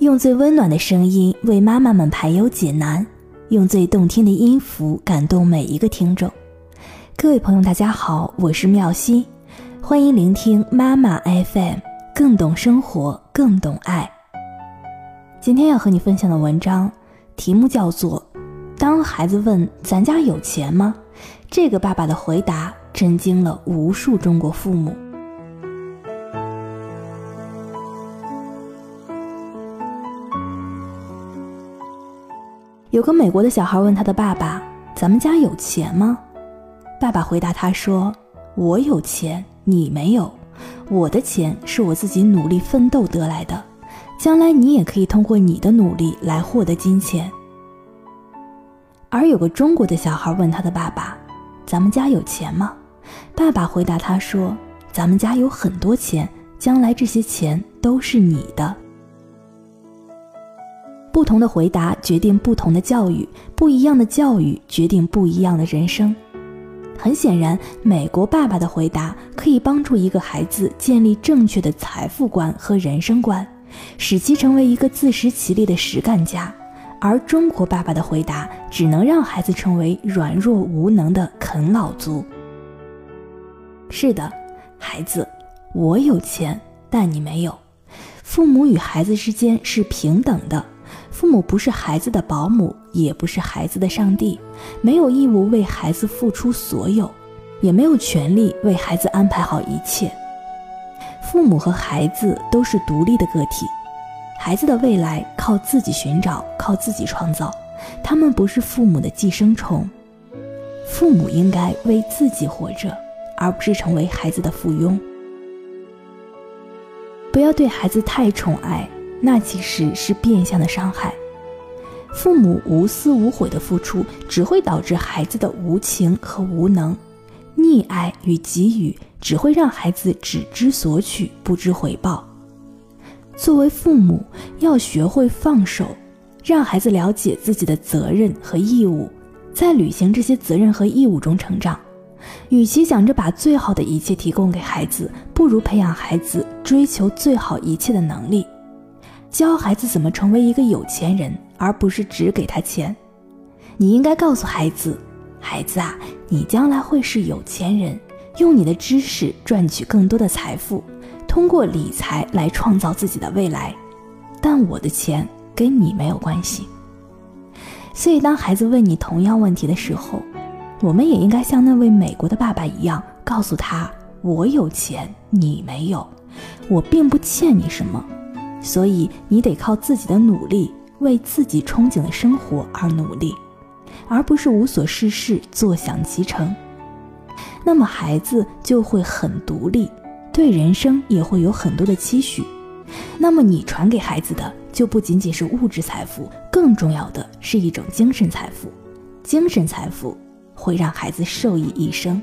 用最温暖的声音为妈妈们排忧解难，用最动听的音符感动每一个听众。各位朋友，大家好，我是妙心，欢迎聆听妈妈 FM，更懂生活，更懂爱。今天要和你分享的文章题目叫做《当孩子问咱家有钱吗》，这个爸爸的回答震惊了无数中国父母。有个美国的小孩问他的爸爸：“咱们家有钱吗？”爸爸回答他说：“我有钱，你没有。我的钱是我自己努力奋斗得来的，将来你也可以通过你的努力来获得金钱。”而有个中国的小孩问他的爸爸：“咱们家有钱吗？”爸爸回答他说：“咱们家有很多钱，将来这些钱都是你的。”不同的回答决定不同的教育，不一样的教育决定不一样的人生。很显然，美国爸爸的回答可以帮助一个孩子建立正确的财富观和人生观，使其成为一个自食其力的实干家；而中国爸爸的回答只能让孩子成为软弱无能的啃老族。是的，孩子，我有钱，但你没有。父母与孩子之间是平等的。父母不是孩子的保姆，也不是孩子的上帝，没有义务为孩子付出所有，也没有权利为孩子安排好一切。父母和孩子都是独立的个体，孩子的未来靠自己寻找，靠自己创造。他们不是父母的寄生虫，父母应该为自己活着，而不是成为孩子的附庸。不要对孩子太宠爱。那其实是变相的伤害。父母无私无悔的付出，只会导致孩子的无情和无能；溺爱与给予，只会让孩子只知索取，不知回报。作为父母，要学会放手，让孩子了解自己的责任和义务，在履行这些责任和义务中成长。与其想着把最好的一切提供给孩子，不如培养孩子追求最好一切的能力。教孩子怎么成为一个有钱人，而不是只给他钱。你应该告诉孩子：“孩子啊，你将来会是有钱人，用你的知识赚取更多的财富，通过理财来创造自己的未来。但我的钱跟你没有关系。”所以，当孩子问你同样问题的时候，我们也应该像那位美国的爸爸一样，告诉他：“我有钱，你没有，我并不欠你什么。”所以你得靠自己的努力，为自己憧憬的生活而努力，而不是无所事事、坐享其成。那么孩子就会很独立，对人生也会有很多的期许。那么你传给孩子的就不仅仅是物质财富，更重要的是一种精神财富。精神财富会让孩子受益一生。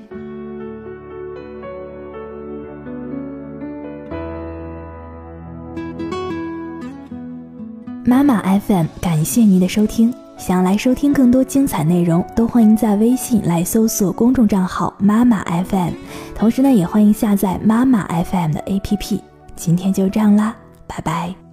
妈妈 FM，感谢您的收听。想要来收听更多精彩内容，都欢迎在微信来搜索公众账号妈妈 FM。同时呢，也欢迎下载妈妈 FM 的 APP。今天就这样啦，拜拜。